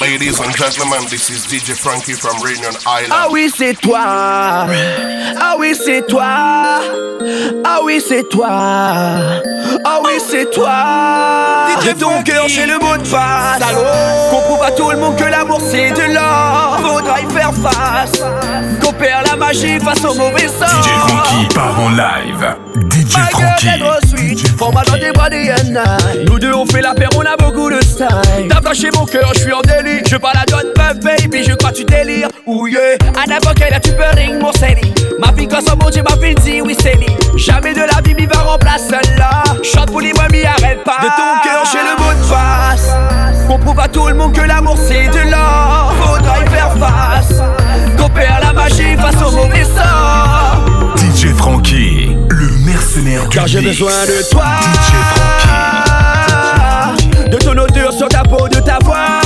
Ladies and gentlemen, this is DJ Frankie from Reunion Island. Ah oui, c'est toi. Ah oui, c'est toi. Ah oui, c'est toi. Ah oui, c'est toi. De ton cœur, j'ai le mot de passe. Qu'on prouve à tout le monde que l'amour c'est de l'or. Faudra y faire face. Qu'on perd la magie face au mauvais sort. DJ Frankie part en live. Frankie. Format dans des bras des Nous deux on fait la paire, on a beaucoup de style. T'as mon cœur, je suis en délit. Je parle à d'autres meufs, baby, je crois tu délires. Ouh yeah, à n'importe quelle tu peux ring mon série. Ma fille, quand son bon Dieu m'a fait dire, oui, c'est Jamais de la vie, mi va remplacer celle-là. Chante pour les mamies, arrête pas. De ton cœur, j'ai le mot de face. Qu'on prouve à tout le monde que l'amour c'est de l'or. Faudra y faire face. Qu'on perd la magie face au mauvais sort. DJ Frankie, mercenaire du Car j'ai besoin de toi. DJ Frankie. De ton odeur sur ta peau, de ta voix.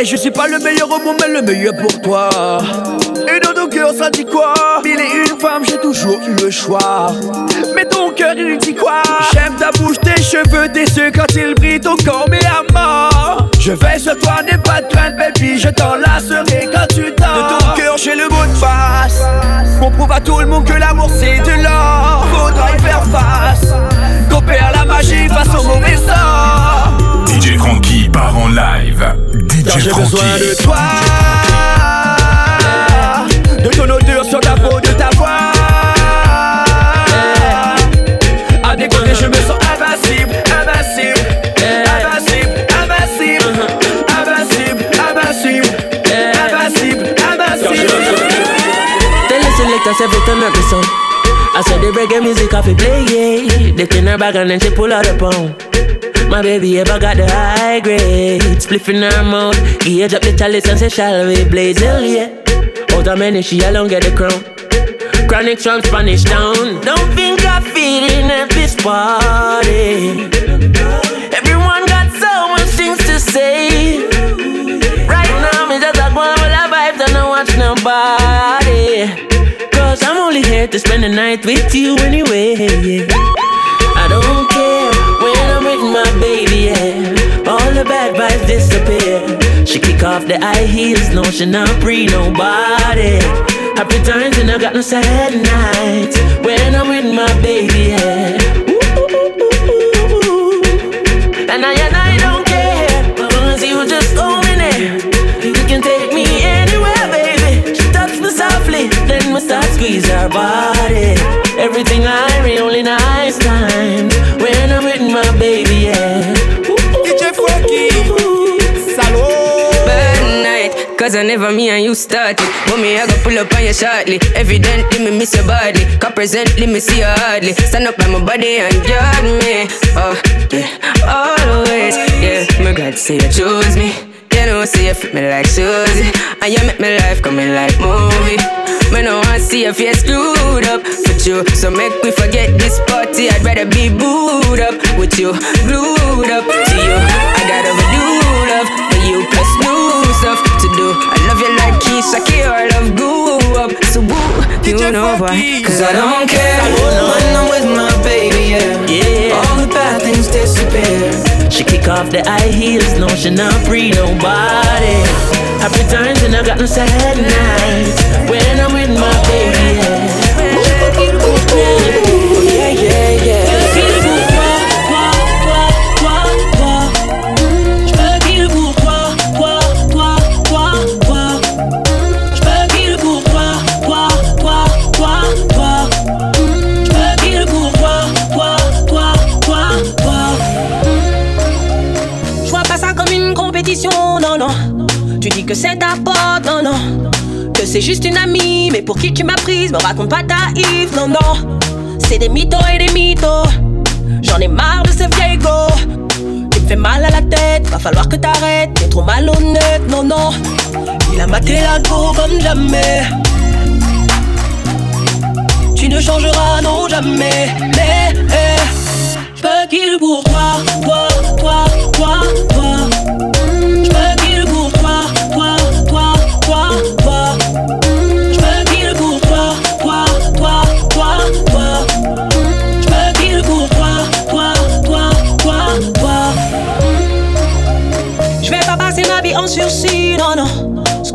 Et je suis pas le meilleur au monde, mais le meilleur pour toi. Et dans ton cœur, ça dit quoi? Mille et une femmes, j'ai toujours eu le choix. Mais ton cœur, il dit quoi? J'aime ta bouche, tes cheveux, tes yeux quand ils brillent, ton corps, mais à mort. Je vais sur toi, n'aie pas de crainte, baby, je t'enlacerai quand tu dors. De ton cœur, j'ai le mot de face. On prouve à tout le monde que l'amour c'est de l'or. Faudra y faire face. Qu'on perd la magie face au mauvais sort. DJ part en live. DJ Car j'ai besoin de toi. De ton odeur sur ta peau, de ta voix. À décoller, je me sens invincible, invincible, invincible, invincible, invincible, invincible, invincible, invincible. Tell the selector every time every song. I said the reggae music off it play, yeah. They in her bag and then she pull out a pound. My baby ever got the high grade. Spliff in her mouth. Age up the chalice and say shall we blaze? Hell yeah. Out of many she alone get the crown. Chronic from Spanish town. Don't think I feel in at this party. Everyone got so much things to say. Right now me just a go on with a vibes and I watch nobody. Cause I'm only here to spend the night with you anyway yeah. Don't care when I'm with my baby, yeah. All the bad vibes disappear. She kick off the high heels, no, she not pre nobody. Happy times and I got no sad nights when I'm with my baby, yeah. Ooh, and I and I start squeeze her body. Everything I read only nice times when I'm with my baby, yeah. DJ Frankie, Salud. Bad night, cause I never me and you started. But me, I go pull up on you shortly. Evidently, me miss your body. Cause presently, me see you hardly. Stand up by my body and guard me. Oh, yeah, always. Yeah, my God say you choose me. You know, say you fit me like Susie. And you make my life coming like movie. Me no want see your face screwed up with you. So make me forget this party. I'd rather be booed up with you, glued up to you. I got overdo love for you plus new stuff to do. I love you like Keisha, I love go up. So woo, you know why? Cause I don't care when I'm with my baby, yeah. Yeah. All the bad things disappear. She kick off the high heels, no, she not free nobody. Happy times and I got no sad nights when I'm with my baby, yeah. C'est juste une amie, mais pour qui tu m'as prise, me raconte pas ta Yves, non, non. C'est des mythos et des mythos. J'en ai marre de ces vieilles go. Tu me fais mal à la tête, va falloir que t'arrêtes. T'es trop malhonnête, non, non. Il a maté la go comme jamais. Tu ne changeras, non, jamais. Mais, eh, je pour toi, toi, toi, toi, toi.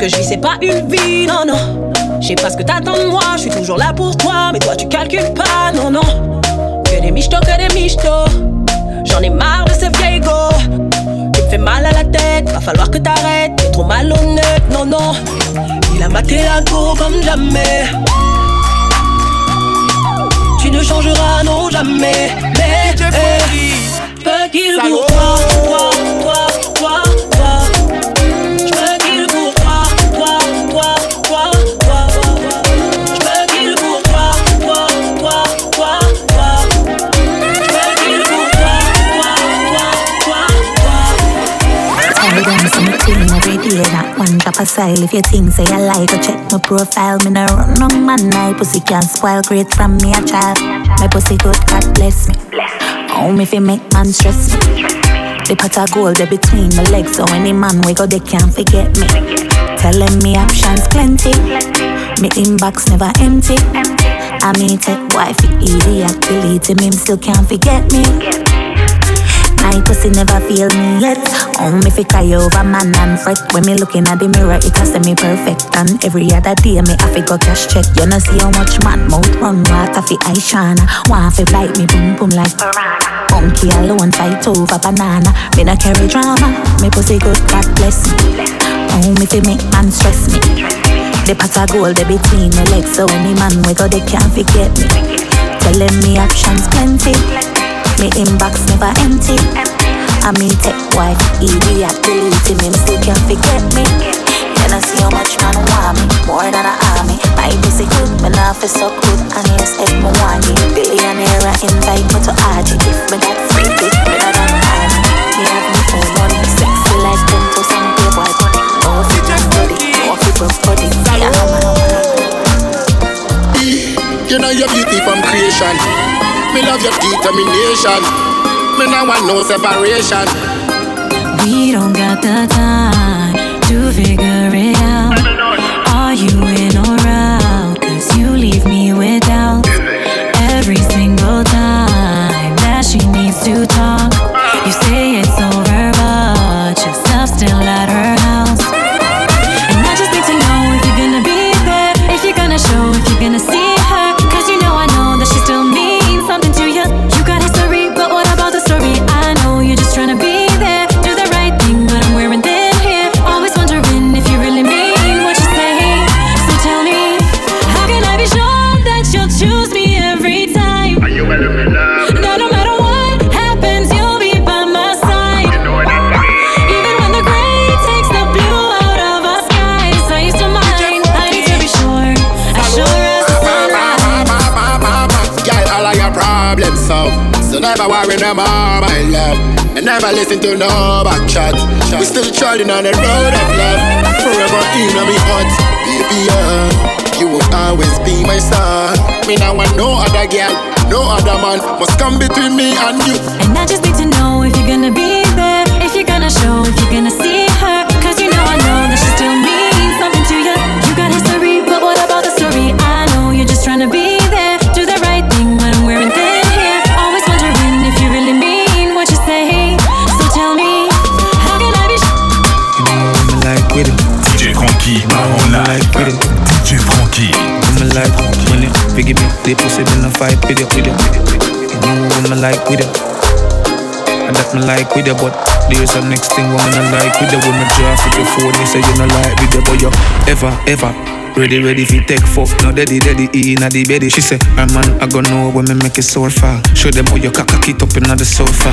Que je vis, c'est pas une vie, non, non. Je sais pas ce que t'attends de moi, je suis toujours là pour toi, mais toi tu calcules pas, non, non. Que des michtos, que des michtos. J'en ai marre de ces vieilles go. Tu me fais mal à la tête, va falloir que t'arrêtes, t'es trop malhonnête, non, non. Il a maté la go comme jamais. Tu ne changeras, non, jamais. Mais, eh, pas qu'il pour toi, toi, toi, toi. One drop a style. If you think say I like, go check my profile. Me no run no man, my pussy can't spoil great from me a child. My pussy good, God bless me. Oh, me fi make man stress me. The pot of gold there between my legs, so any man we go they can't forget me. Telling me options plenty, me inbox never empty. I mean take wife idiot, delete him, him still can't forget me. My pussy never feel me yet. Oh, me fi cry over man and fret. When me looking at the mirror, it a me perfect. And every other day, me have to go cash check. You know see how much man mouth run water fi eye shana. Want fi bite me boom boom like monkey alone fight over banana. Me no carry drama. Me pussy good, God bless me. Oh, me fi make man stress me. The pot of gold they between my legs, so any man we go they can't forget me. Telling me options plenty. Me inbox never empty. I mean take wife, idiot, delete him, still can't forget me. Then I see how much man want me, more than a army. My pussy good, me not feel so good, and yes, if me want. Billionaire, I invite me to RG. If me that free pick, me not an army. Me have me phone money, sexy like them to some bunny. Oh, fi just body, oh, fi broke body. Yeah, man, You know your beauty from creation. Me love your determination. Me no want no separation. We don't got the time to figure it out. Are you in or out? Cause you leave me without every single time that she needs to talk. Never worry no more, my love. And never listen to no back chat. We still trotting on the road of love. Forever in me heart, baby. Uh, you will always be my star. Me now want no other girl, no other man must come between me and you. And I just need to know if you're gonna be there, if you're gonna show, if you're gonna see Frankie. I'm like you forgive me, they pussy then I fight with you, with. You know I'm like with it. And that me like with you, but there's a next thing woman I like with you. When me draft with your phone, you say you not like with you, but you ever, ever. Ready, ready fi take fuck, no daddy, daddy, in the belly. She say, her man, I gonna know when me make it so far. Show them how you cock cock it up in the sofa.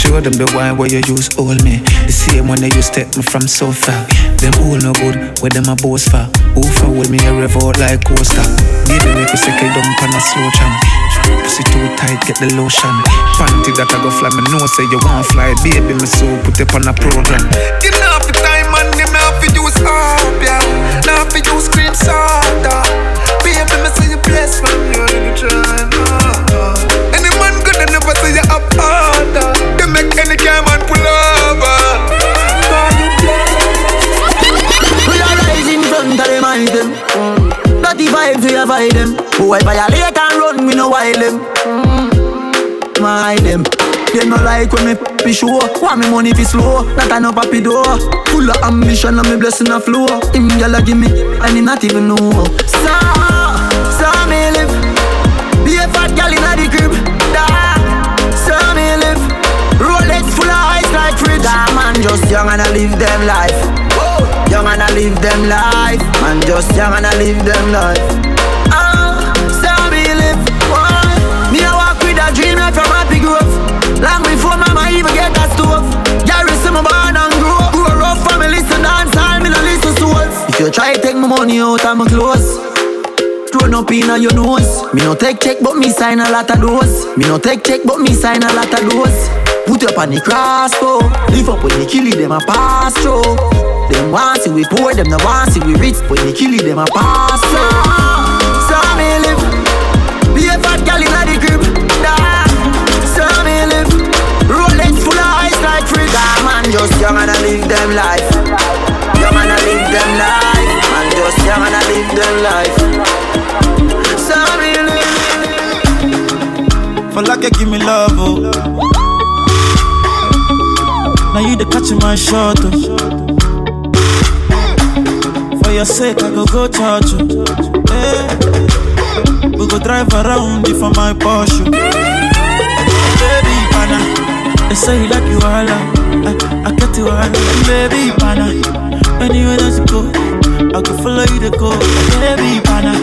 Show them the wine where you use hold me. The same when they use take me from so far. Them all no good, where them a boast for. Who for hold me a rev out like coaster. Baby, make you sick it dump on a slow jam. Pussy too tight, get the lotion. Panty that I go fly, me know say you want fly. Baby, me so put it on a program. Me half the time and me have to use up, yeah. Now have to use cream soda. Baby, me say you blessed from you in the China. Any man good and never say you up harder. Make any guy man pull over. We are rising front of them item. Dirty vibes we avoid them. Who I violate and run, we no wild them. My them. They no like when me happy show. Want me money fi slow, not a no papi door. Full of ambition and me blessing a flow. Him gyal give me, and he not even know. So, ice like man just young and I live them life. Young and I live them life. Man just young and I live them life. Ah, so me live. Me a walk with a dream like from happy growth. Long before mama even get a stove. Gary see me born and grow. Grow rough family, listen dance all me no listen souls. If you try take my money out of my clothes. Thrown up in your nose. Me no take check, but me sign a lot of those. Me no take check, but me sign a lot of those. Put up on the crossbow. Live up when they kill it, them a pass through. Them want see we poor, them no want see we rich. When they kill it, them a pass through. So me live. Be a fat gal inna the crib. Nah. So me live. Rolex full of ice like fridge. Nah, man, just young and I live them life. Young and I live them life. Man, just young and I live them life. So me live. For like you give me love, oh. Now you the catching my shot, oh. For your sake, I go go charge oh. you. Hey. We go drive around it for my Porsche. Oh. Baby, pana, they say you like you all I, I get you all Baby, pana, anywhere that you go, I can follow you to go. Baby, pana,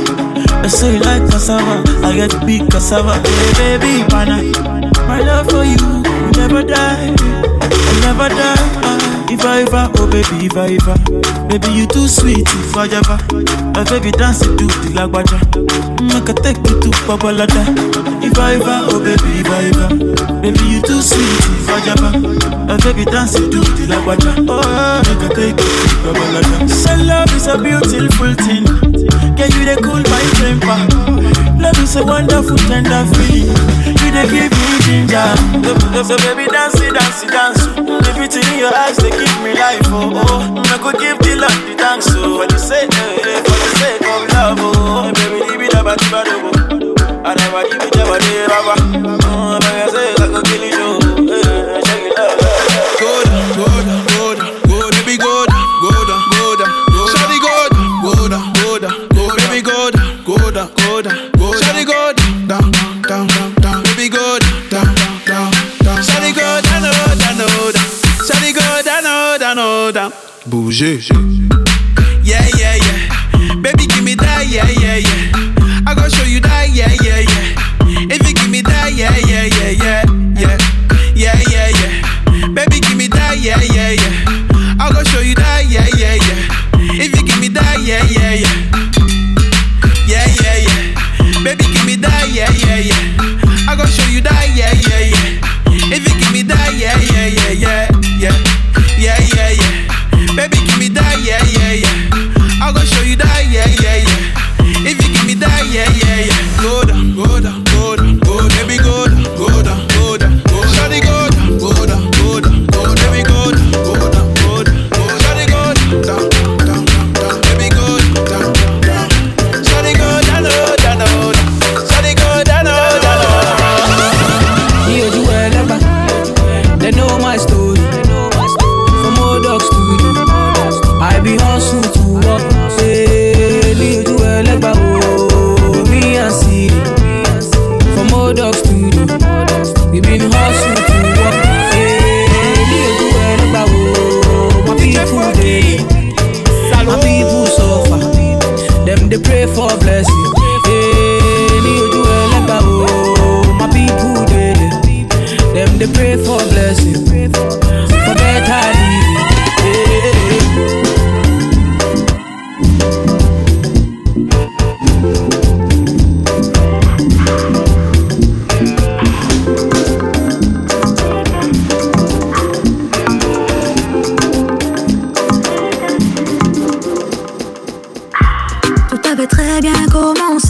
they say you like cassava, I get big cassava. Hey, baby, pana, my love for you never die, never die. Ah, If I ever, oh baby, if I ever, baby you too sweet, if I ever, my baby dance to the lagwaja, make I take you to Babalada. If I ever, oh baby, if I ever, baby you too sweet, if I ever, my baby dance to the lagwaja, oh make I take you to Babalada. So love is a beautiful thing, can you they cool my temper? Love is a wonderful tender feeling, you they give me ginger. So, so baby dance dance dance. The beauty in your eyes they give me life, oh oh. I could give the Lord the thanks, oh. For the sake, eh, for the sake of love, oh. Baby, leave it up, leave it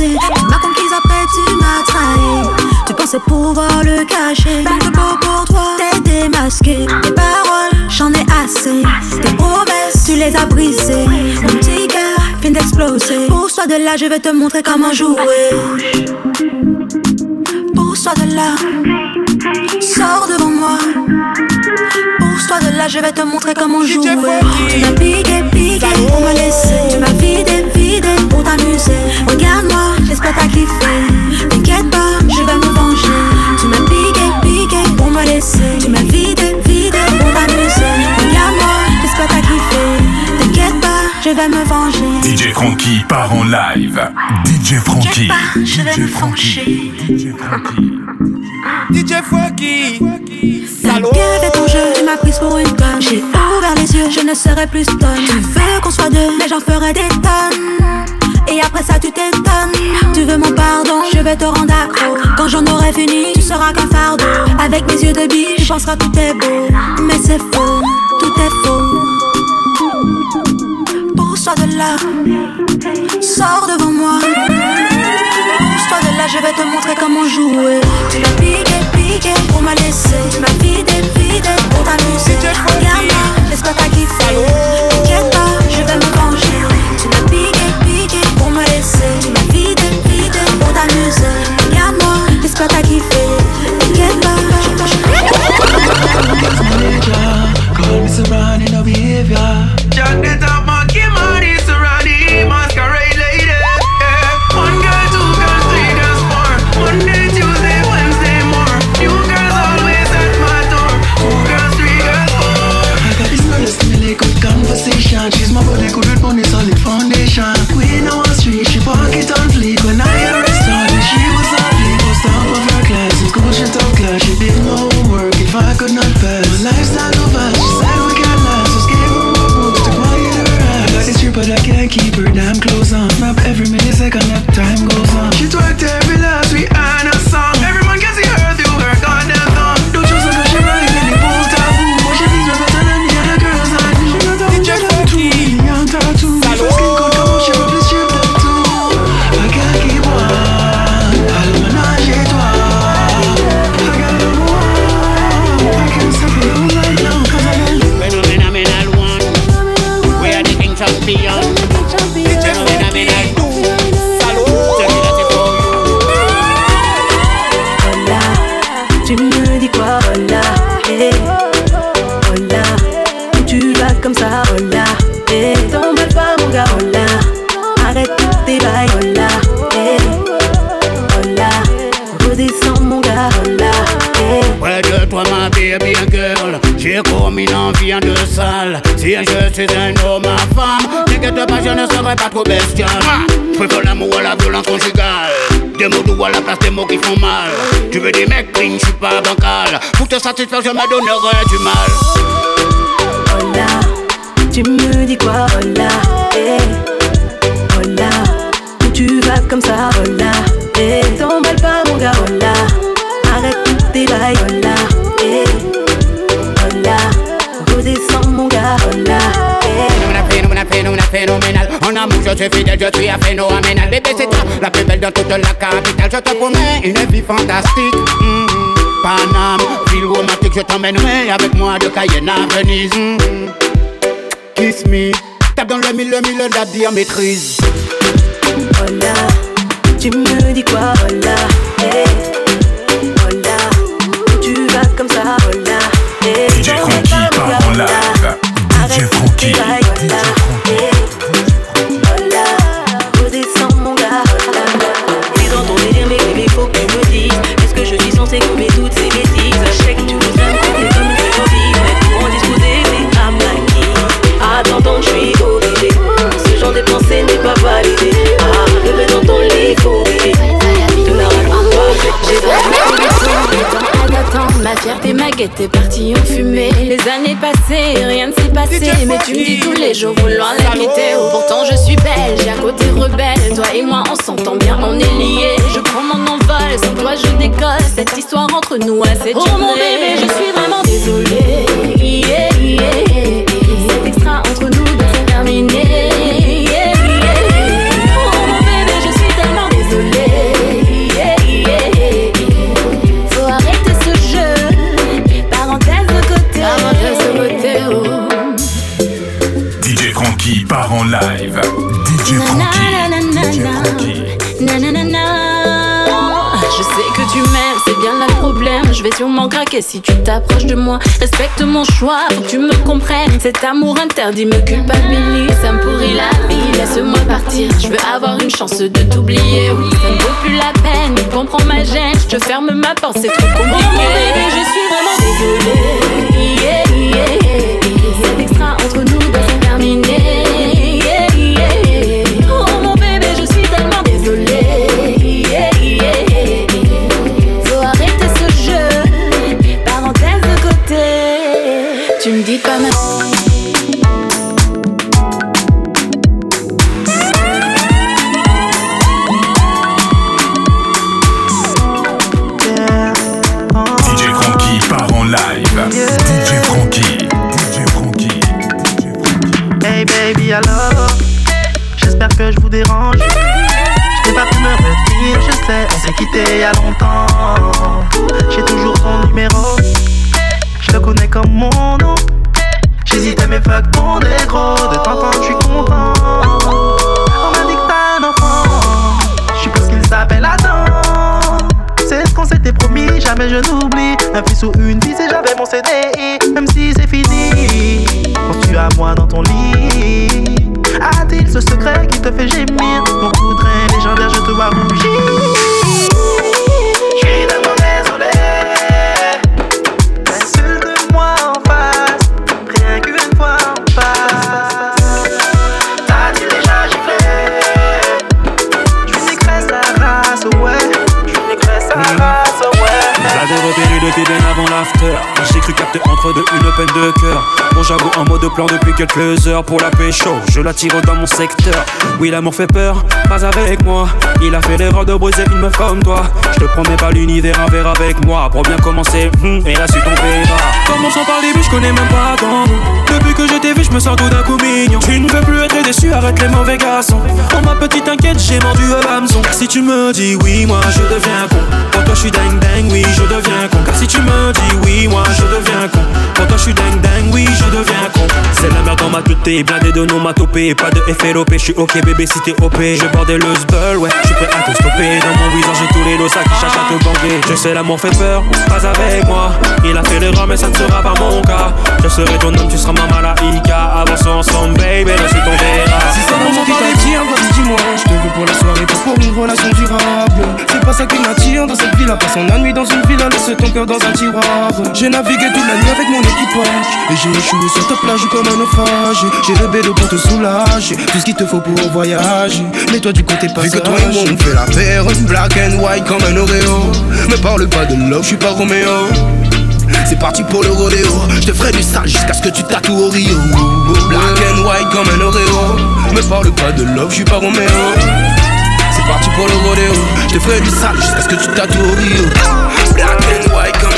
cacher. Elle m'a conquise après tu m'as trahi. Tu pensais pouvoir le cacher. Je peux pour toi, t'es démasqué. Tes paroles, j'en ai assez. Tes promesses, tu les as brisées. Mon petit cœur vient d'exploser. Pour soi de là, je vais te montrer comment jouer. Pour soi de là, sors devant moi. Pousse-toi de là, je vais te montrer comment jouer. Tu m'as piqué, piqué pour me laisser. Tu m'as vidé, vidé pour t'amuser. Regarde-moi laisse-moi pas kiffer. T'inquiète pas, je vais me venger. Tu m'as piqué, piqué pour me laisser. Tu m'as vidé, vidé pour m'amuser. Regarde-moi, laisse-moi pas kiffer. T'inquiète pas, je vais me venger. DJ Frankie part en live. DJ Frankie. Je vais me venger. DJ Frankie. DJ Frankie. T'as bien fait ton jeu, tu m'as prise pour une conne. J'ai ouvert les yeux, je ne serai plus tonne. Tu veux qu'on soit deux, mais j'en ferai des tonnes et après ça tu t'étonnes. Tu veux mon pardon, je vais te rendre accro. Quand j'en aurai fini, tu seras qu'un fardeau. Avec mes yeux de bille, tu penseras tout est beau. Mais c'est faux, tout est faux. Pousse-toi de là, sors devant moi. Pousse-toi de là, je vais te montrer comment jouer. Tu l'as piqué, piqué pour m'a laisser. Tu m'as vidé, vidé pour t'amuser. Regarde-moi, laisse pas ta kiffer T'inquiète pas, je vais me venger. Trata satisfaction me donnerait du mal. Oh là, tu me dis quoi, oh là, eh. Où tu vas comme ça, oh là, eh. T'emballe pas, mon gars, oh là, arrête tous tes bails, oh là, eh. Oh là, redescends, mon gars, oh là, eh. Phénoménal, En amour, je suis fidèle, je suis un phénoménal. Bébé, c'est toi, la plus belle de toute la capitale. Je te promets une vie fantastique. Mm. Paname. Ville romantique, je t'emmènerai avec moi de Cayenne à Venise. Mm. Kiss me. Tape dans le mille, le mille, la dire maîtrise. Tu me dis quoi. Si tu t'approches de moi. Respecte mon choix, faut que tu me comprennes. Cet amour interdit me culpabilise, ça me pourrit la vie. Laisse-moi partir, je veux avoir une chance de t'oublier. Oui, ça ne vaut plus la peine, comprends ma gêne. Je ferme ma porte, c'est trop compliqué. Oh, bébé, je suis vraiment désolée. Yeah, yeah, yeah. C'est extra entre nous doit Alors. J'espère que je vous dérange. Je n'ai pas pu me retenir, je sais, on s'est quitté il y a longtemps. J'ai toujours ton numéro. Je le connais comme mon nom. J'hésitais mais fuck ton négro. De temps en temps je suis content. On m'a dit que t'as un enfant. Je suppose qu'il s'appelle Adam. C'est ce qu'on s'était promis, jamais je n'oublie Fils ou une fille et j'avais mon CDI Même si c'est fini. Penses-tu à moi dans ton lit? A-t-il ce secret qui te fait gémir? Mon coup de légendaire, je te vois rougir J'ai cru capter entre deux une peine de cœur. Bon j'avoue en mode plan depuis quelques heures Pour la pécho, je la tire dans mon secteur. Oui l'amour fait peur, pas avec moi. Il a fait l'erreur de briser une meuf comme toi. Je te promets pas l'univers un verre avec moi. Pour bien commencer, hmm, et la suite on verra. Commençons par les buts, je connais même pas ton Depuis que je t'ai vu, je me sens tout d'un coup mignon. Tu ne veux plus être déçu, arrête les mauvais garçons. Oh ma petite inquiète, j'ai mordu au hameçon Si tu me dis oui, moi je deviens con. Pour toi je suis dingue dingue, oui je deviens con. Car si tu me dis oui, moi je deviens con. Pour toi je suis dingue dingue, oui je deviens con C'est la merde dans ma t'es blindé de nomatopée. Pas de FLOP, je suis ok bébé si t'es OP Je bordé le sbull, ouais, je suis prêt à te stopper. Dans mon visage j'ai tous les ça qui cherchent à te banger Je sais l'amour fait peur, pas avec moi. Il a fait l'erreur mais ça ne sera pas mon cas. Je serai ton homme, tu seras ma malaïka. Avançons ensemble baby, la suite on verra Si c'est vraiment qui t'attire, vas-y dis-moi. Je te veux pour la soirée, pas pour une relation durable. C'est pas ça qui m'attire dans cette ville Passons la nuit dans une villa, laisse ton cœur dans un tiroir. J'ai navigué toute la nuit avec mon équipage. Et j'ai échoué sur ta plage comme un naufrage J'ai pour te soulager. Tout ce qu'il te faut pour voyager. Mais toi du côté passage Vu que toi et moi on fait la paire Black and white comme un Oreo. Me parle pas de love, je suis pas Roméo. C'est parti pour le rodéo. Je te ferai du sale jusqu'à ce que tu tatoues au Rio. Black and white comme un Oreo. Me parle pas de love, je suis pas Roméo. C'est parti pour le rodéo. Je te ferai du sale jusqu'à ce que tu tatoues au Rio. Black and white comme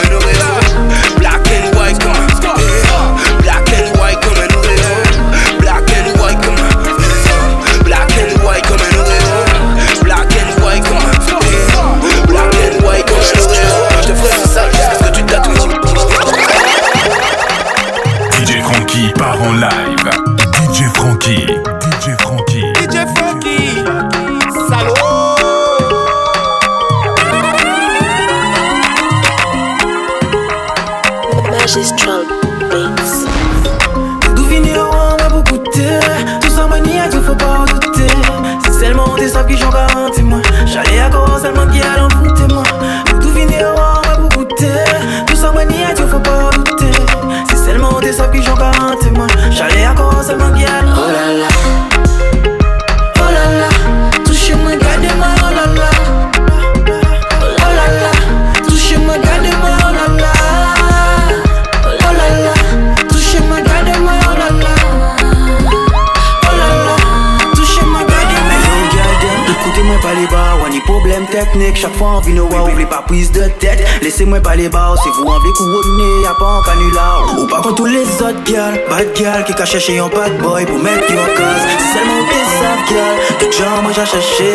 technique Chaque fois on vit nos wow, oublie pas prise de tête Laissez-moi pas les bas, c'est vous envie couronner Y'a pas en canular. Ou pas contre tous les autres gals Bad gal qui cache chez un bad boy Pour mettre en cause. C'est seulement des savent gal Tout genre moi j'ai cherché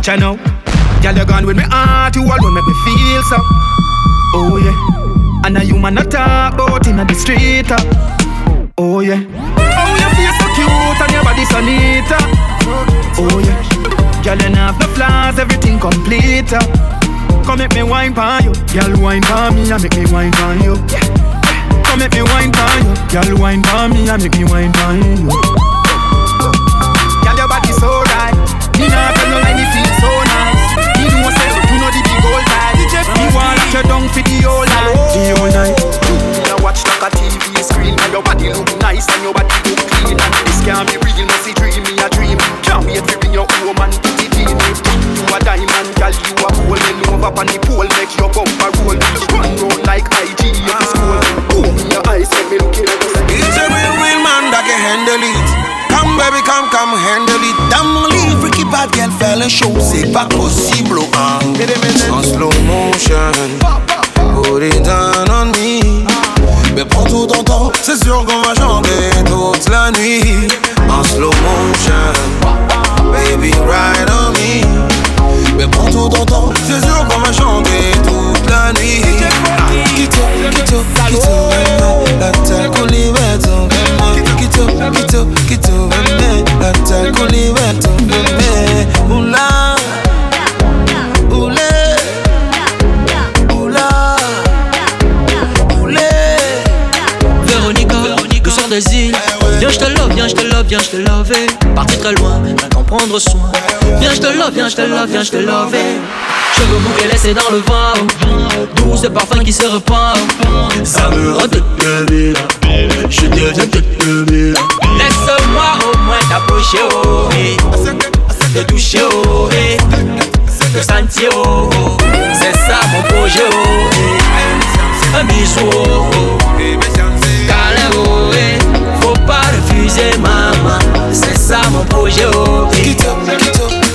Watch out now, girl, you gone with me heart, you alone make me feel so. Oh yeah, and a human not talk about inna the street. uh. Oh yeah, oh you feel so cute and your body so neat. uh. Oh yeah, girl, you have the flaws, everything complete. uh. Come make me wine pon you, girl, wine pon me and make me wine pon you. Come make me wine pon you, girl, wine pon me and make me wine pon you. You down for the whole night, the whole night. You watch like a TV screen, and your body look nice and your body look clean. And this can't be real, no see dream, me a dream. Can't wait to bring your home and put it in. You a diamond, girl, you a gold. Bend over on the pole, make your bumper roll. Run round like IG in the school. Open your eyes, let me look in the It's a real, real man that can handle it. Baby, come, come handle it. Dans mon freaky bad girl, fais les choses, c'est pas possible. Hein. En slow motion, put it down on me. Mais prends tout ton temps, c'est sûr qu'on va chanter toute la nuit. En slow motion, baby, ride on me. Je te love, viens, je te love. Cheveux bouclés laissés dans le vent. Douce parfum qui se repart. Ça me rend toute. Je deviens toute. Laisse-moi au moins t'approcher, oh, eh. Te toucher, oh, eh. Te sentir, oh, oh. C'est ça mon projet, oh, eh. Un bisou, oh, oh. Câlin, oh, eh. Faut pas refuser, maman. C'est ça mon projet, oh, eh.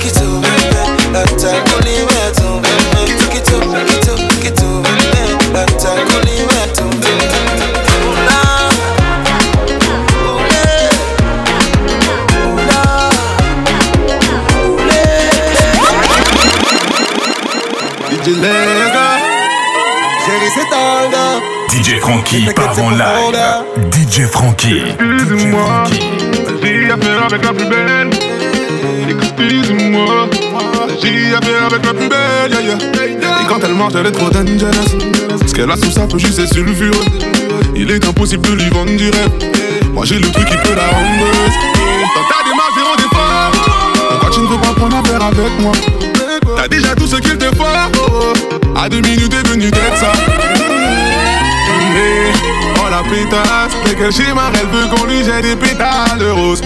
DJ Frankie part en live. DJ Frankie. Excuse-moi, affaire avec la plus belle. Excuse-moi, j'ai affaire avec la plus belle. yeah, yeah. Et quand elle marche, elle est trop dangerous. Ce qu'elle a sous sa poche, c'est sulfureux. Il est impossible de lui vendre du rêve. Moi j'ai le truc qui peut la rendre. Dans ta démarche, zéro d'effort. Pourquoi tu ne veux pas prendre affaire avec moi? T'as déjà tout ce qu'il te faut. À deux minutes, t'es venu d'être ça. La pétasse, mais quel schéma, elle veut qu'on lui jette des pétales de rose.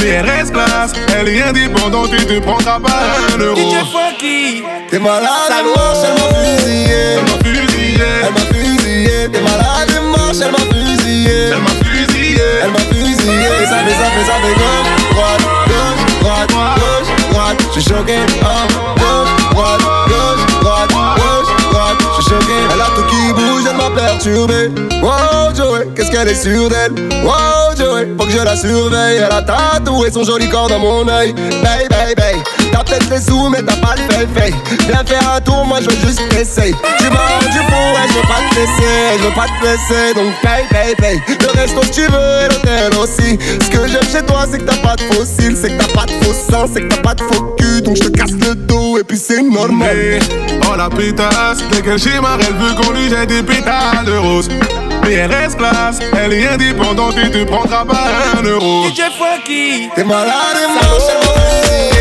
Mais elle reste classe, elle est indépendante et te prendra pas un euro. Funky. T'es malade, Salaud. marche, elle m'a fusillé. Elle m'a fusillé. Elle m'a fusillé. T'es malade, marche, elle m'a fusillé. Elle m'a fusillé. Elle m'a fusillé. Ça fait, ça fait, ça fait gauche, droite, gauche, droite, gauche, droite. Je suis choqué, oh, Wow, Joey, qu'est-ce qu'elle est sûre d'elle? Wow, Joey, faut que je la surveille. Elle a tatoué son joli corps dans mon œil. Baby, baby. T'as peut-être les sous, mais t'as pas le fait Viens faire un tour, moi je veux juste essayer. Tu m'as fou, ouais, je veux pas te laisser, je veux pas te blesser. Donc paye, paye, paye. Le resto si tu veux et l'hôtel aussi. Ce que j'aime chez toi, c'est que t'as pas de fossiles, c'est que t'as pas de faux sang, c'est que t'as pas de faux cul. Donc je te casse le dos et puis c'est normal. Mais, oh la pétasse, dès qu'elle schéma, elle veut qu'on lui jette des pétales de rose. Mais elle reste classe, elle est indépendante et te prendra pas un euro. DJ Funky. T'es malade et marche,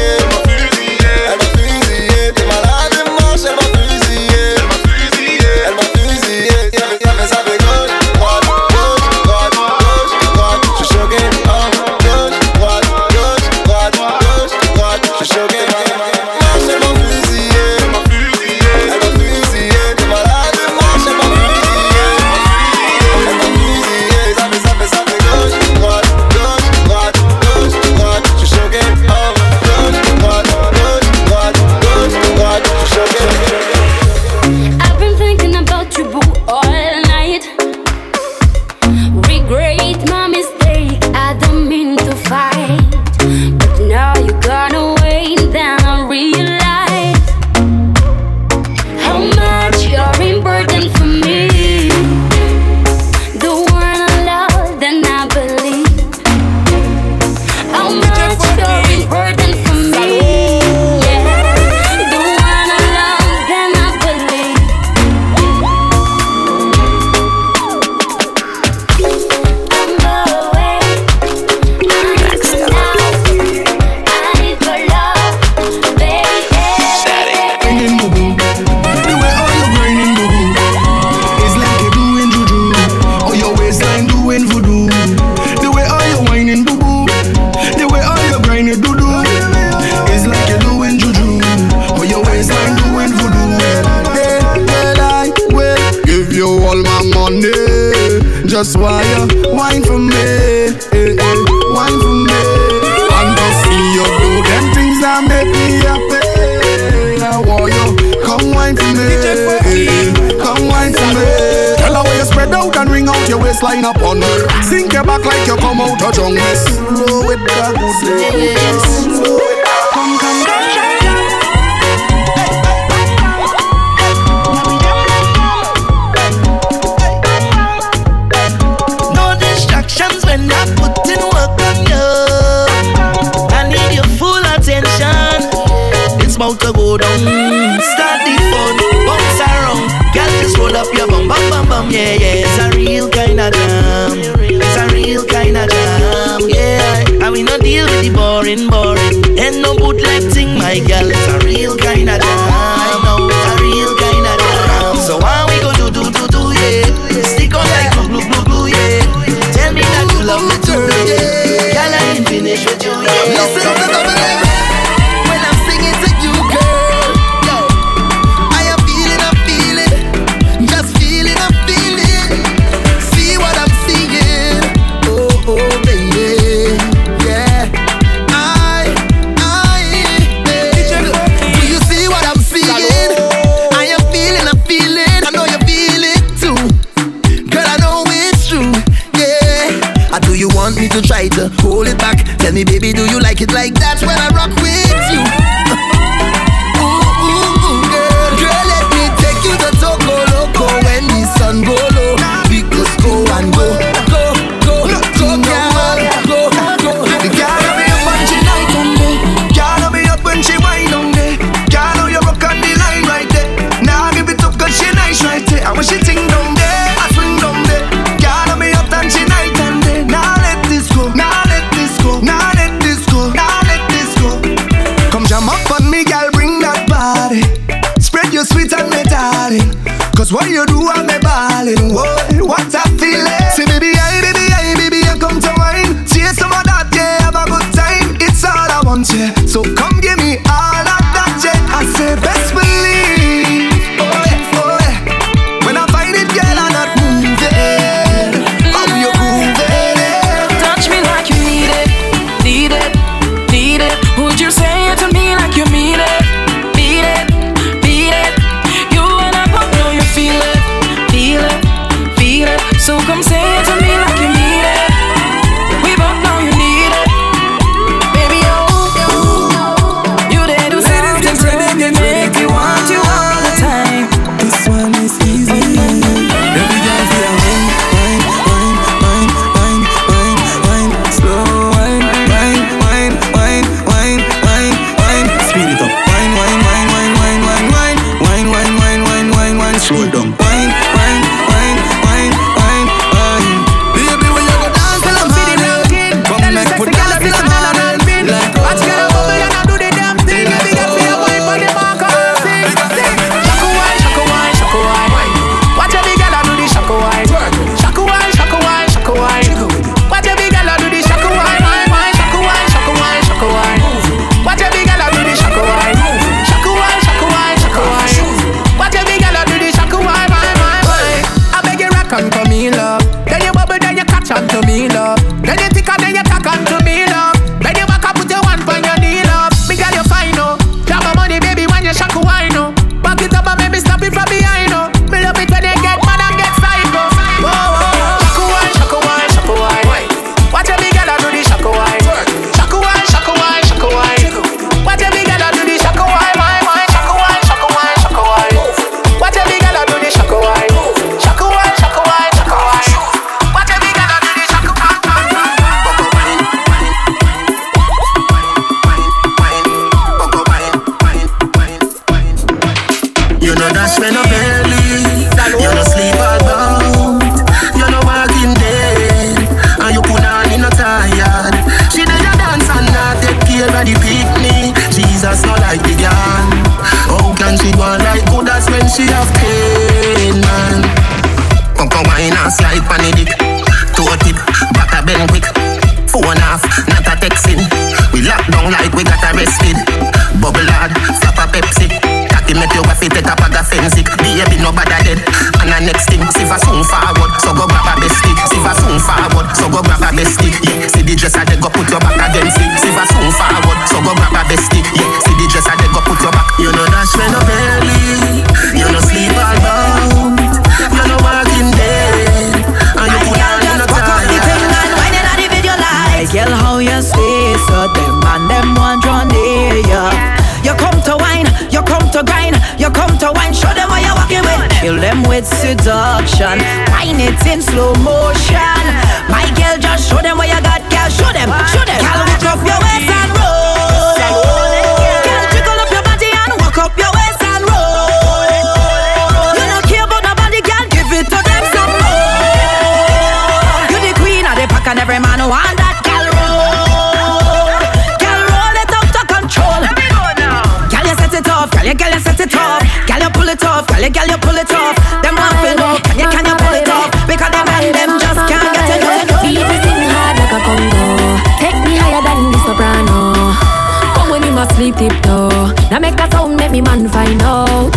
me man find out.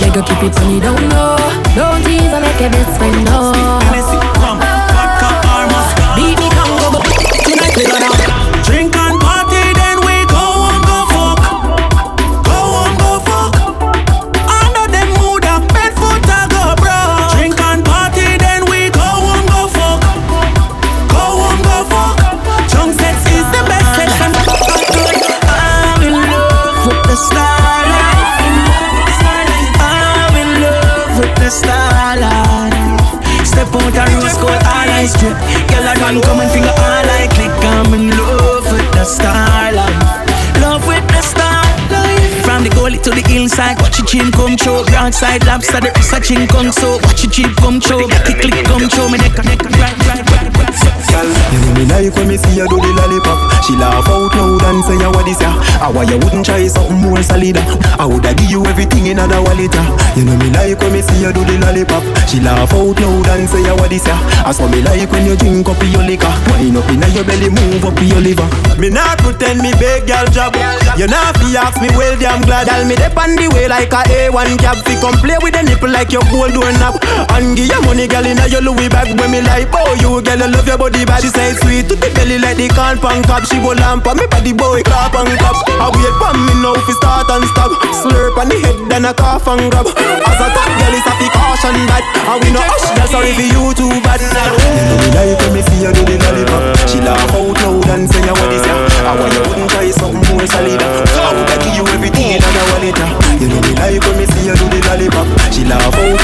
They go keep it on me down low. Don't even make a best friend know. Beat me Congo, but tonight we gonna Come and finger all I click I'm in love with the starlight. Love with the starlight. From the gully to the hillside Watch your chin come show Broadside lobster the wrist a chin come so Watch your chin come show Click click come show Me neck neck right right right You know me like when me see you do the lollipop. She laugh out loud and say ya what this ya? Ah why you wouldn't try something more solid? Ah? I woulda give you everything in another wallet ah. You know me like when me see you do the lollipop. She laugh out loud and say ya what this ya? I saw me like when you drink up your liquor. Wine up inna your belly move up your liver. Me not pretend me big girl job You not fi ask me well damn glad. Girl me dep on the way like a A1 cab. Fi come play with the nipple like your gold door nap And give your money girl inna your Louis bag. When me like oh you girl you love your body bad She say sweet to the belly like the can pan cap She go lamp on me body boy clap and clap. I wait for me now fi start and stop. Slurp on the head then I cough and grab. As a top girl it's a fi caution that And we no hush. Girl sorry for you too bad. You know me like when me see you do the lollipop. She laugh out loud and say what this ya? Ah why you wouldn't try something more solid woulda give you everything in another wallet. You know me like when me see you do the lollipop She laugh out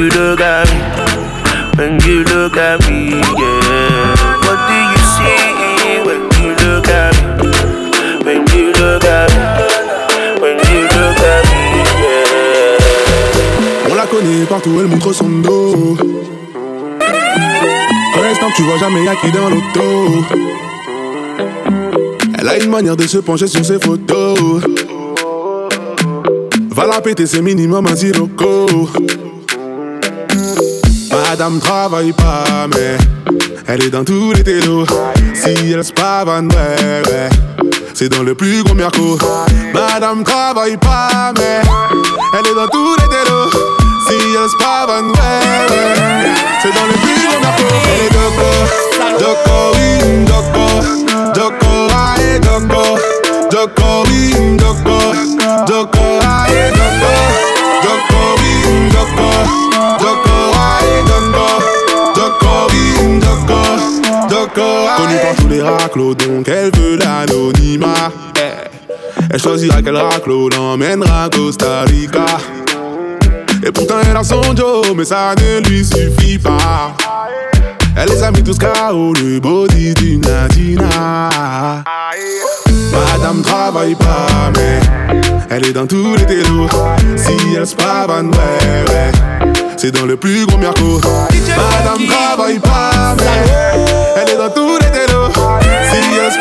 you look at me? When you look at me, yeah. What do you see when you look at me? When you look at me? When you look at me, yeah. On la connaît partout, elle montre son dos. Pour l'instant, tu vois jamais y'a qui dans l'auto. Elle a une manière de se pencher sur ses photos. Va la péter, c'est minimum un sirocco. Madame travaille pas, mais elle est dans tous les télos. Si elle se pavane, ouais, ouais. C'est dans le plus gros merco. Madame travaille pas, mais elle est dans tous les télos. Si elle se pavane, ouais, ouais. C'est dans le plus gros merco. Elle est doco, doco, oui, doco, doco, aïe, doco, doco, oui, doco, doco, aïe, doco, doco, oui, doco, Tous les raclos, donc elle veut l'anonymat. Eh. Elle choisira quel raclo l'emmènera à Costa Rica. Et pourtant elle a son Joe, mais ça ne lui suffit pas. Elle les a mis tous KO, le body d'une Latina. Madame travaille pas, mais elle est dans tous les télos. Si elle se pavane, ouais, ouais. C'est dans le plus gros merco. Madame travaille pas, mais elle est dans tous les télos. Si elle se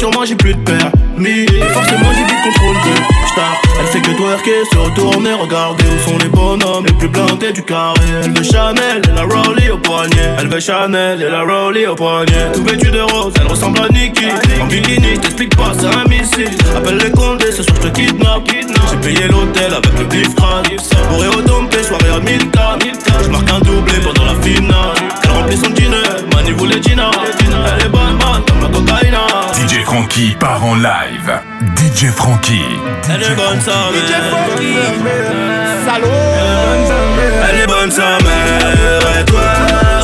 sur moi, j'ai plus de permis. Forcément, j'ai vite contrôle de star. Elle fait que twerker, se retourner, regarder où sont les bonhommes les plus plantés du carré. Elle veut Chanel et la Rollie au poignet. Elle veut Chanel et la Rollie au poignet. Tout vêtu de rose, elle ressemble à Nikki. En bikini, je t'explique pas, c'est un missile. Appelle les condés, ce soir je te kidnappe. J'ai payé l'hôtel avec le beef crâne. Bourré au dompé, soirée à 1000 Part en live. DJ Frankie. Elle est bonne sa mère. DJ Frankie. Salaud. Elle est bonne sa mère. Et toi,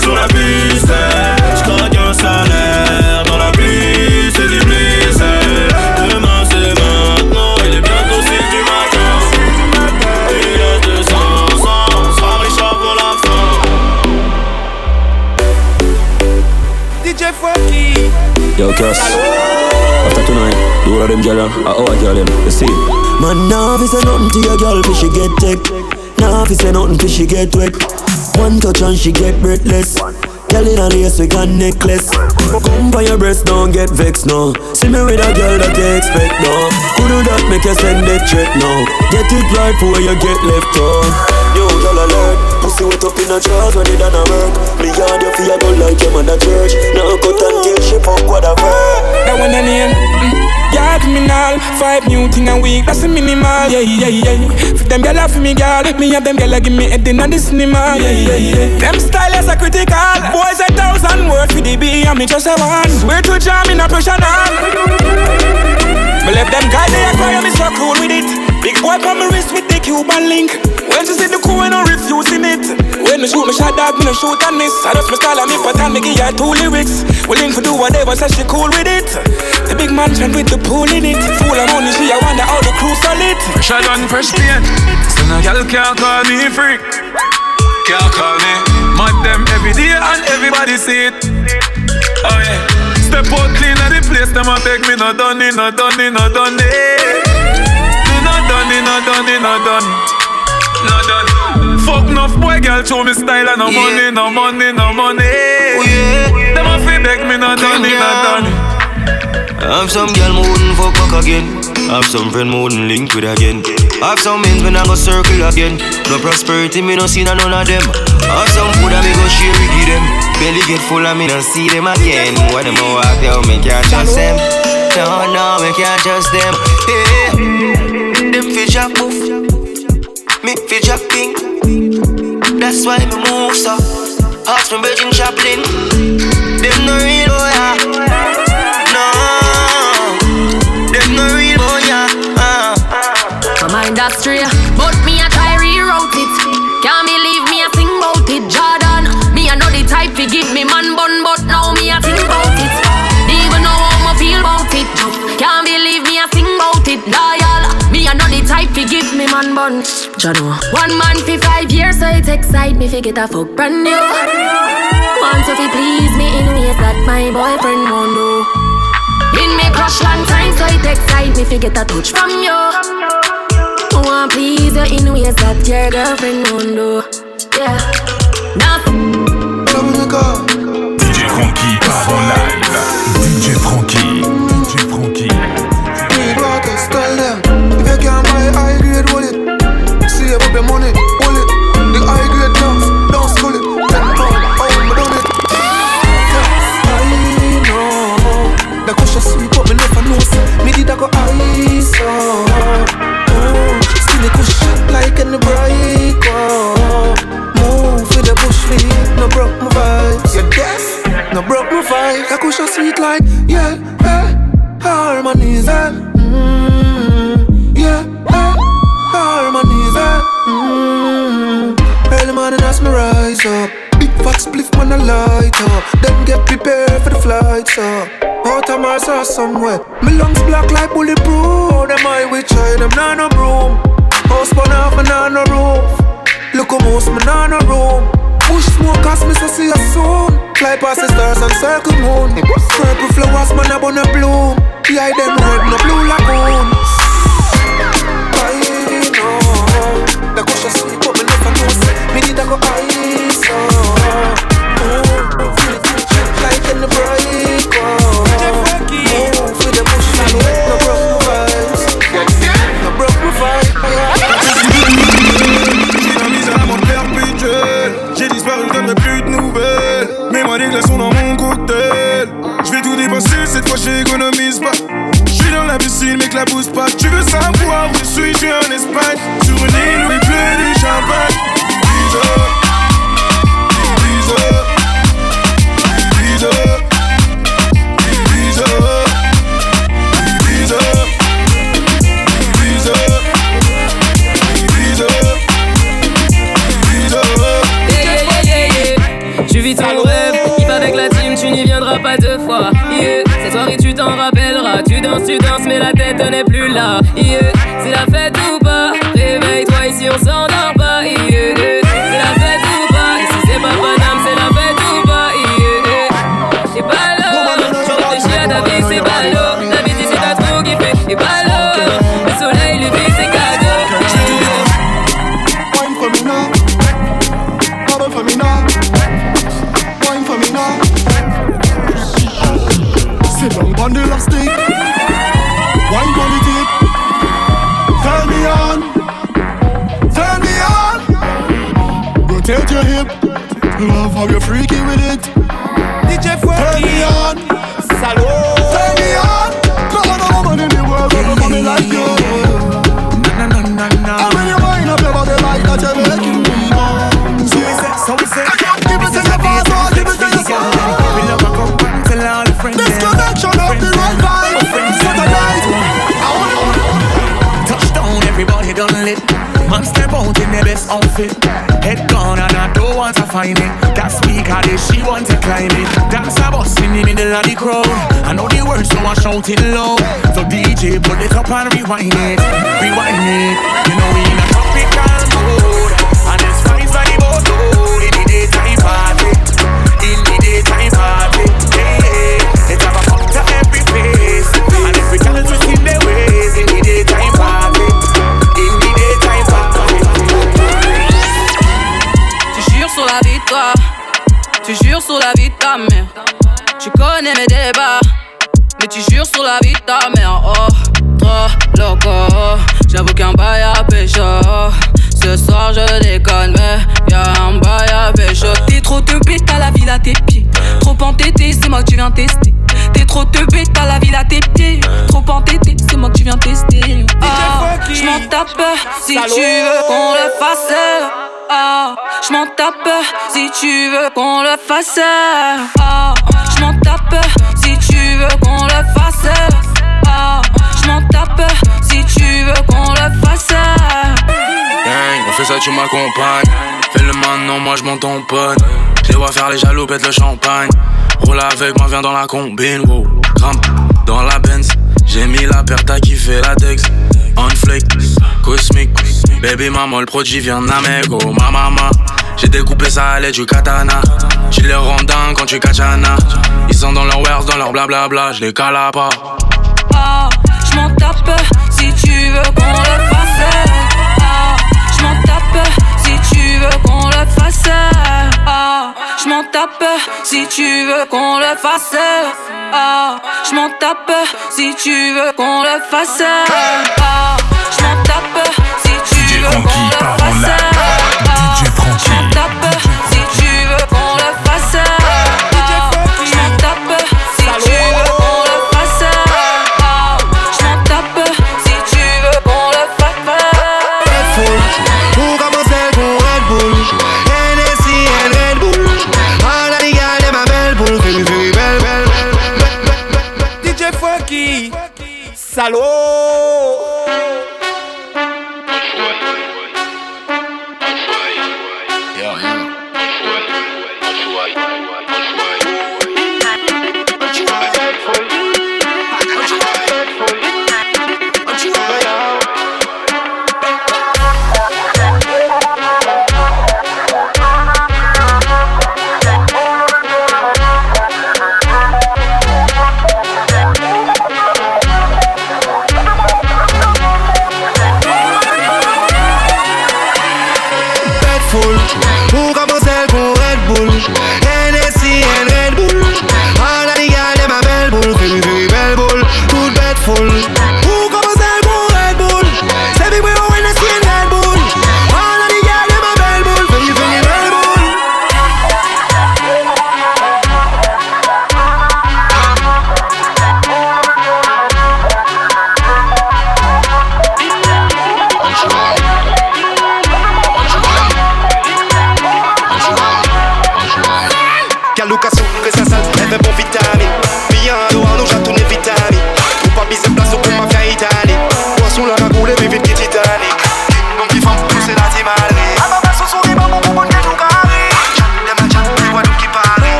sur la piste. J'croque un salaire. Dans la pluie, c'est du blizzard. Demain c'est maintenant. Il est bientôt 6 du matin. Il y a 200 ans. On sera riche avant la fin. DJ Frankie. Yo, Cass. After tonight, do all of them gyal, uh, our gyal them. You see? Man, now fi say nothing to your girl, fi she get tech. Now fi say nothing, fi she get wet. One touch and she get breathless. Girl in a lace we got necklace. Come by your breast, don't get vexed no. See me with a girl that you expect no. Couldn't that make you send that threat no? Get it right for where you get left on. Yo, girl alert. Pussy wet up in a drawers when it done a work. Me yard you feel go like your mother church. Now cut until she fuck whatever. That one the name. Yeah, criminal. Five new thing a week, that's a minimal. Yeah, yeah, yeah. For them gyal for me, girl. Me have them gyal give me head in the cinema. Yeah, yeah, yeah. Them style is a critical. Boys a thousand words for the B, and me just a one. Swear to jam in a pressure. Me left them guys they a cry, me so cool with it. Big boy on my wrist with the Cuban link. When she see the cool, no refusing it. When me shoot, me shot dog, me no shoot and miss. I just me style and me pattern, me give her two lyrics. Willing to do whatever, so she cool with it. The big mansion with the pool in it. Full of money, she a wonder how the crew solid. Fresh out on fresh paint. So no girl can't call me freak. Can't call me. Mad them every day and everybody see it. Oh yeah. Step out clean at the place, them a take me no done no done no done. Eh. Me no done no done no done it. No done. Fuck enough boy, girl, show me style and no money, no money, no money. Oh, them a fi beg me no done it, no done. Have some girl me wouldn't fuck back again. Have some friend me wouldn't link with again. I have some men me not go circle again. No prosperity me no see none of them. Have some food I me go share with them. Belly get full and me not see them again. When them a walk down, me can't trust them. No, no, me can't trust them. Yeah, them fi jack move. Me fi jack ping. That's why me move so. Ask me Virgin Chaplin. Them no real boy. ah. No, them no real boy. ah. ah. My mind that's straight, bun. Jano. One man for five years, so it excite me to get a fuck brand new. Want to fi please me in ways that my boyfriend won't do. Been me crush long time, so it excite me to get a touch from you. Want please you in ways that your girlfriend won't do. Yeah. Now. DJ Frankie part en live. DJ Frankie. on a lighter. Oh. Then get prepared for the flight, so. Out of Mars or somewhere. My lungs black like bulletproof. Them I with try, them nano broom. House burn off, me nah roof. Look a moose, me nah no room. Push smoke, cause me so see a soon. Fly past the stars and circle moon. Purple flowers, man, I wanna bloom. Yeah, them red, no blue lagoon. I know. The question sleep, but me never know. Me need to go high. tu m'éclabousses pas. Tu veux savoir où je suis, je suis en Espagne. Sur une île où il pleut du champagne. Ibiza, Ibiza, Ibiza, Ibiza, Ibiza, Ibiza, Ibiza. Yeah, yeah, yeah, yeah. Tu vis ton rêve, hip avec la team, tu n'y viendras pas deux fois. Yeah. Cette soirée, tu t'en rappelles tu danses, tu danses, mais la tête n'est plus là. C'est la fête outfit. Head gone and I don't want to find it. That speaker there, she want to climb it. Dance a bus in the middle of the crowd. I know the words, so I shout it loud. So DJ, put it up and rewind it, rewind it. You know we in a connais mes débats, mais tu jures sur la vie de ta mère. Oh, trop loco, j'avoue qu'un bail à pécho. Ce soir je déconne, mais y'a un bail à pécho. T'es trop teubé, t'as la ville à tes pieds. Trop entêté, c'est moi que tu viens tester. T'es trop teubé, t'as la ville à tes pieds. Trop entêté, c'est moi que tu viens tester. Ah, je m'en tape si tu veux qu'on le fasse. Ah, je m'en tape si tu veux qu'on le fasse. Ah, je m'en tape si tu veux qu'on le fasse. Ah, je m'en tape si tu veux qu'on le fasse. Gang, on fait ça, tu m'accompagnes. Fais le maintenant, moi je m'en tamponne. Je les vois faire les jaloux, pète le champagne. Roule avec moi, viens dans la combine, wow. Grimpe dans la Benz. J'ai mis la paire, t'as kiffé la Dex. On flick, cosmique. Baby maman, le produit vient d'Amego, ma maman. J'ai découpé ça à l'aide du katana. Tu les rends dingues quand tu katana. Ils sont dans leur wares, dans leur blablabla, je les cala pas. Ah, je m'en tape si tu veux qu'on le fasse. Ah, je m'en tape si tu veux qu'on le fasse. Ah, je m'en tape si tu veux qu'on le fasse. Ah, je m'en tape si tu veux qu'on le fasse. Ah, je m'en tape si tu veux qu'on le fasse. ¡Aló!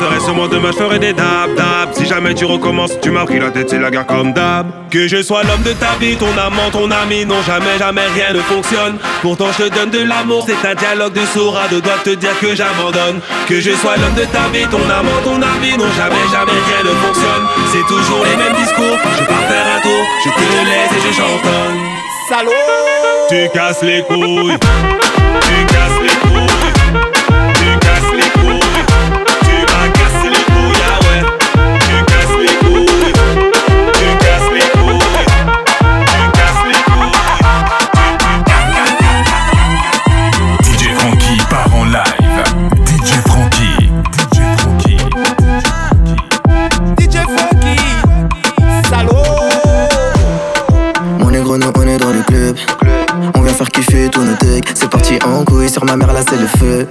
Lasserai sûrement demain, je ferai des dab dab. Si jamais tu recommences, tu m'as pris la tête, c'est la guerre comme d'hab. Que je sois l'homme de ta vie, ton amant, ton ami, non, jamais, jamais rien ne fonctionne. Pourtant, je te donne de l'amour, c'est un dialogue de doigts de te dire que j'abandonne. Que je sois l'homme de ta vie, ton amant, ton ami, non, jamais, jamais rien ne fonctionne. C'est toujours les mêmes discours, je pars faire un tour, je te laisse et je chantonne. Salaud Tu casses les couilles, tu casses les couilles, C'est parti en couille, sur ma mère là c'est le feu.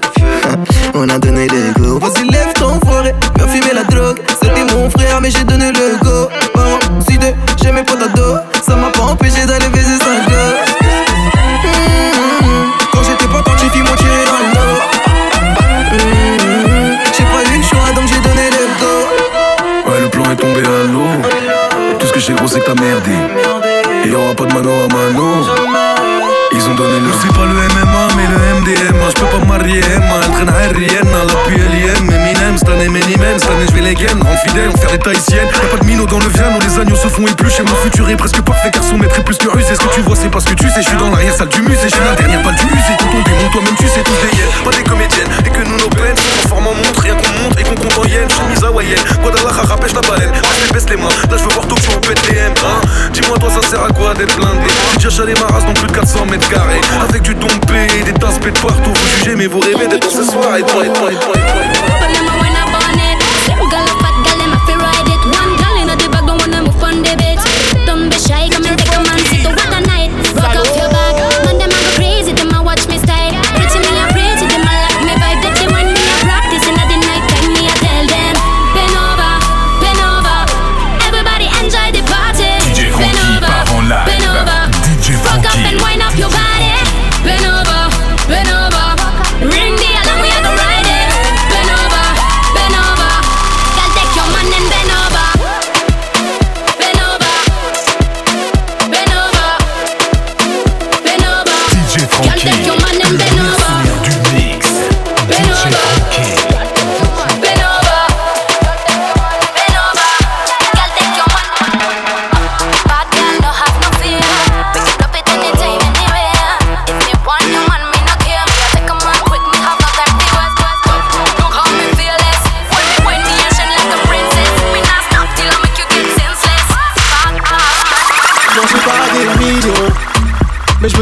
on a donné le go. Vas-y, lève ton forêt, viens fumer la drogue. C'était mon frère, mais j'ai donné le go. Bon, si de, j'ai mes potes à dos. Ça m'a pas empêché d'aller baiser sa gueule. Mmh, Quand j'étais pas quand j'ai fait mon tiré dans le. Mmh, J'ai pas eu le choix donc j'ai donné le go. Ouais, le plan est tombé à l'eau. Tout ce que j'ai gros, c'est que t'as merdé. Et y'aura pas de mano à mano. donner le C'est MMA mais le MDMA Je peux pas marier Emma, elle traîne aérienne à la Eminem, cette année, Minimum, cette année, je vais les gaines. Rendre fidèle, on fait des tahitiennes. Y'a pas de minot dans le viande, où les agneaux se font éplucher. Mon futur est presque parfait, car son maître plus que rusé. Ce que tu vois, c'est parce que tu sais, je suis dans l'arrière-salle du musée. Suis la dernière balle du musée. Quand on démonte, toi-même, tu sais, tous des hyènes. Pas des comédiennes, et que nous, nos peines se transforment en montre. Rien qu'on montre et qu'on compte en yens. Chemise hawaïenne, Guadalajara, pêche la baleine. Je baisse les mains. Là, je veux voir Tokyo, on pète les M. Hein. Dis-moi, toi, ça sert à quoi d'être blindé? Déjà, chalet Maras dans plus de 400 mètres carrés. Avec du dompé, des tasses de partout. Vous jugez, mais vous rêvez d'être ce soir. Et toi, et toi, et toi, et toi. when I burn it. Same girl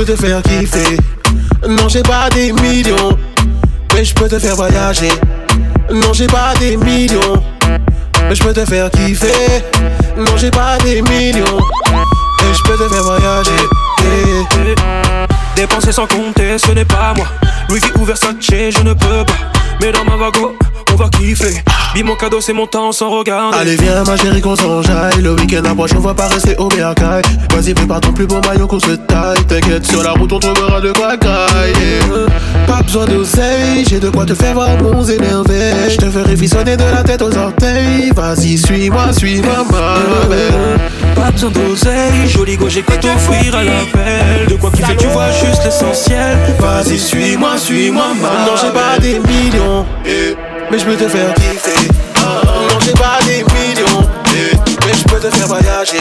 te faire kiffer. Non, j'ai pas des millions, mais je peux te faire voyager. Non, j'ai pas des millions, mais je peux te faire kiffer. Non, j'ai pas des millions, mais je peux te faire voyager. Dépenser sans compter, ce n'est pas moi. Louis V ou Versace, je ne peux pas. Mais dans ma vago, vois mon cadeau, c'est mon temps, sans regarder. Allez, viens, ma chérie, qu'on s'enjaille. Le week-end approche, on va pas rester au bercail. Vas-y, prépare ton plus beau maillot qu'on se taille. T'inquiète, sur la route, on trouvera de quoi caille. Pas besoin d'oseille, j'ai de quoi te faire voir bronze énervé. Je te ferai frissonner de la tête aux orteils. Vas-y, suis-moi, suis-moi, ma belle. Pas besoin d'oseille, joli go, j'ai quoi t'offrir à l'appel. De quoi kiffer, tu vois juste l'essentiel. Vas-y, suis-moi, suis-moi, ma Non, j'ai pas des millions mais je peux te faire kiffer. Oh, oh, non, j'ai pas des millions, eh. mais je peux te faire voyager.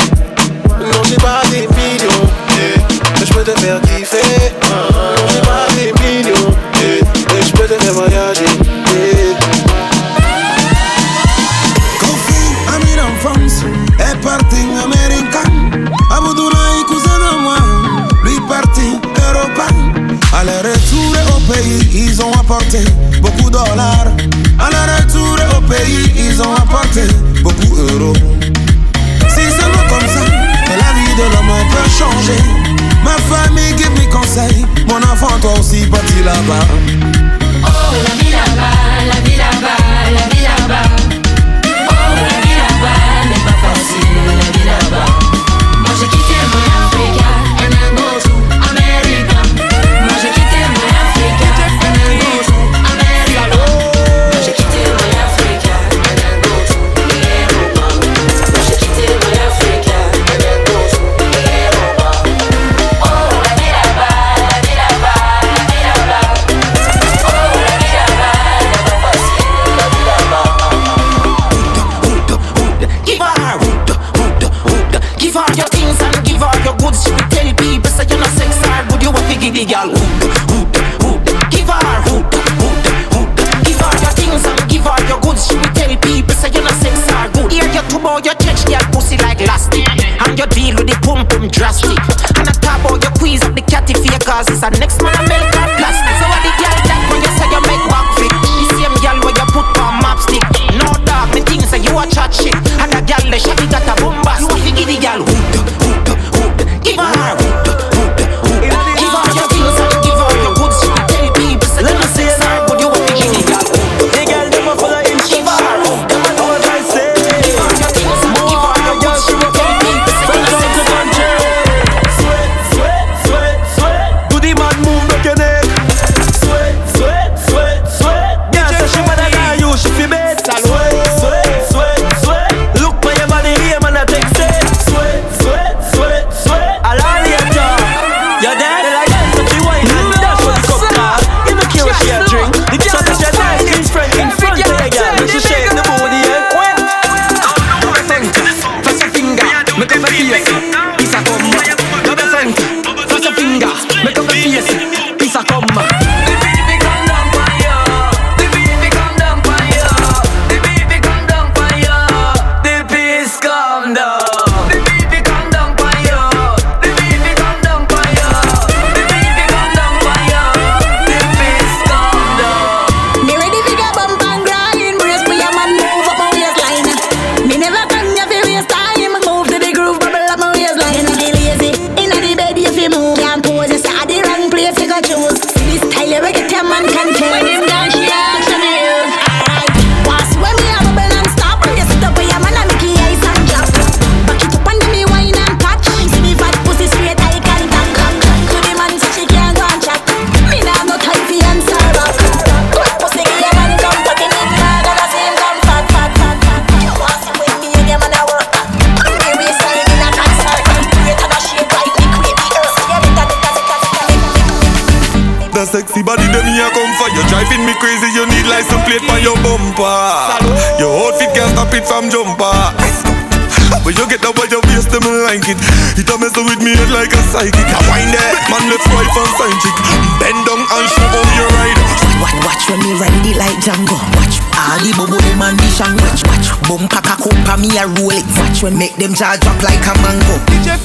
a roll it. Watch when make them jaw drop like a mango.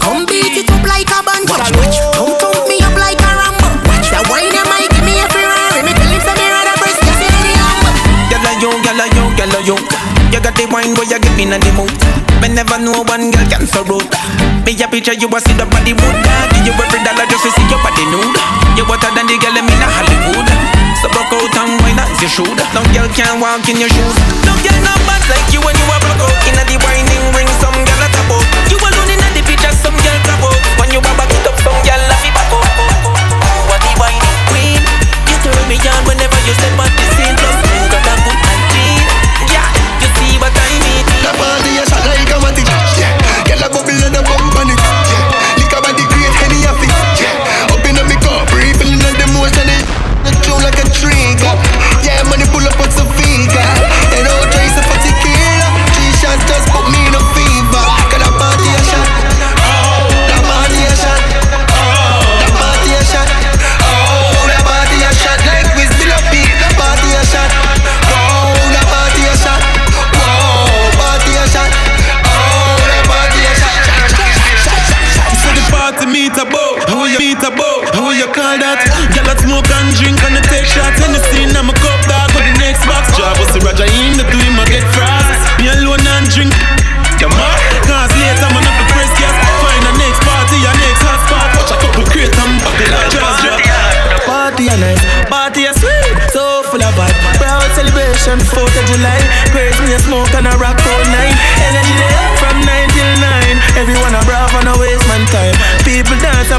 Come beat it up like a banjo. Watch, watch. Come thump me up like a rambo. Watch that wine and might give me a Ferrari. Me tell him some here first. breast, just in the ammo. Gyal yo, gyal yo, gyal yo. You got the wine, boy, you give me na the mood. Me never know one girl can so rude. Me a picture you a see the body the. Give you every dollar just to see your body nude. You hotter than the girl in me na Hollywood. So broke out and why not you should No girl can walk in your shoes. No girl no bad like you when you are broke out. Inna the winding ring some girl a tap out. You alone inna the picture some girl tap out. When you baba it up some girl love it back out. What the whining queen? You turn me on whenever you step on the scene.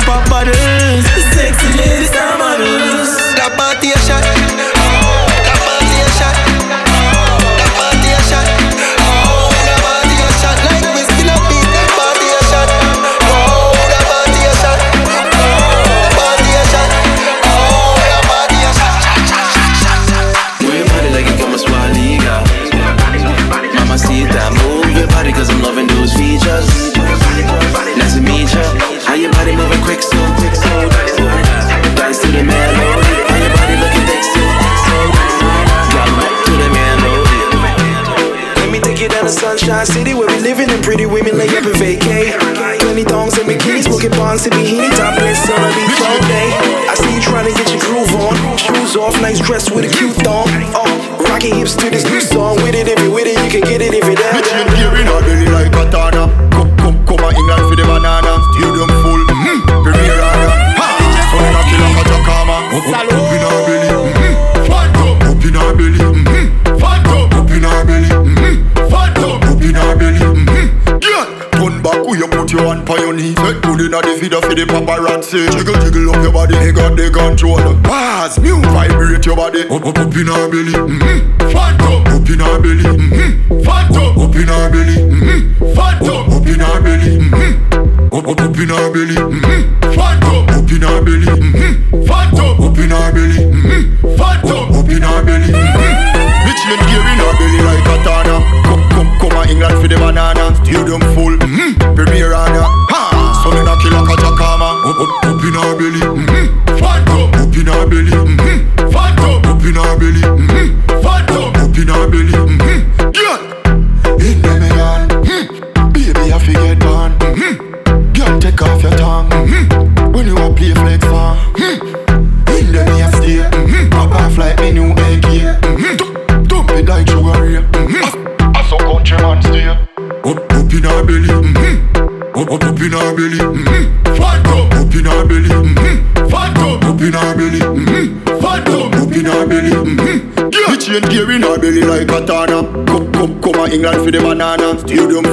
pra off, nice dress with a cute thong. Oh, rocking hips to this new song. With it if you with it, you can get it if you down. Bitch, you gearing her belly like katana. Come, come, come on England for the banana. Stadium full, mm-hmm. Premier Anna. Ha! Son in a killer kajakama. Up, in her belly, mm-hmm. Fat up, up in her belly, mm-hmm. Fat up, up in her belly, mm-hmm. Fat up, up in her belly. Yeah. Turn back, you put your hand on your knee. Set good inna the video for the paparazzi. Jiggle, your body, he got the control. Pass, new vibrate your body. Up, up, up in her belly, mm-hmm. Fat up, up in her belly, mm-hmm. Fat up, up in her belly, mm-hmm. Fat up, up in her belly, mm-hmm. Up, up, up in her belly, mm-hmm. Fat up, up in her belly, mm-hmm. Fat up, up in her belly, mm-hmm. Fat up, up in her belly, mm-hmm. Bitch, you gear in her belly like katana. Come, come, come on England for the banana. Stadium full, mm-hmm. Premier Anna. Ha! Son in a killer. Up, up, up in her belly, mm-hmm. Fat up, up in her belly, mm-hmm. Fat up, up in her belly, mm-hmm. Fat up, up in her belly, mm-hmm. life for the banana. Stadium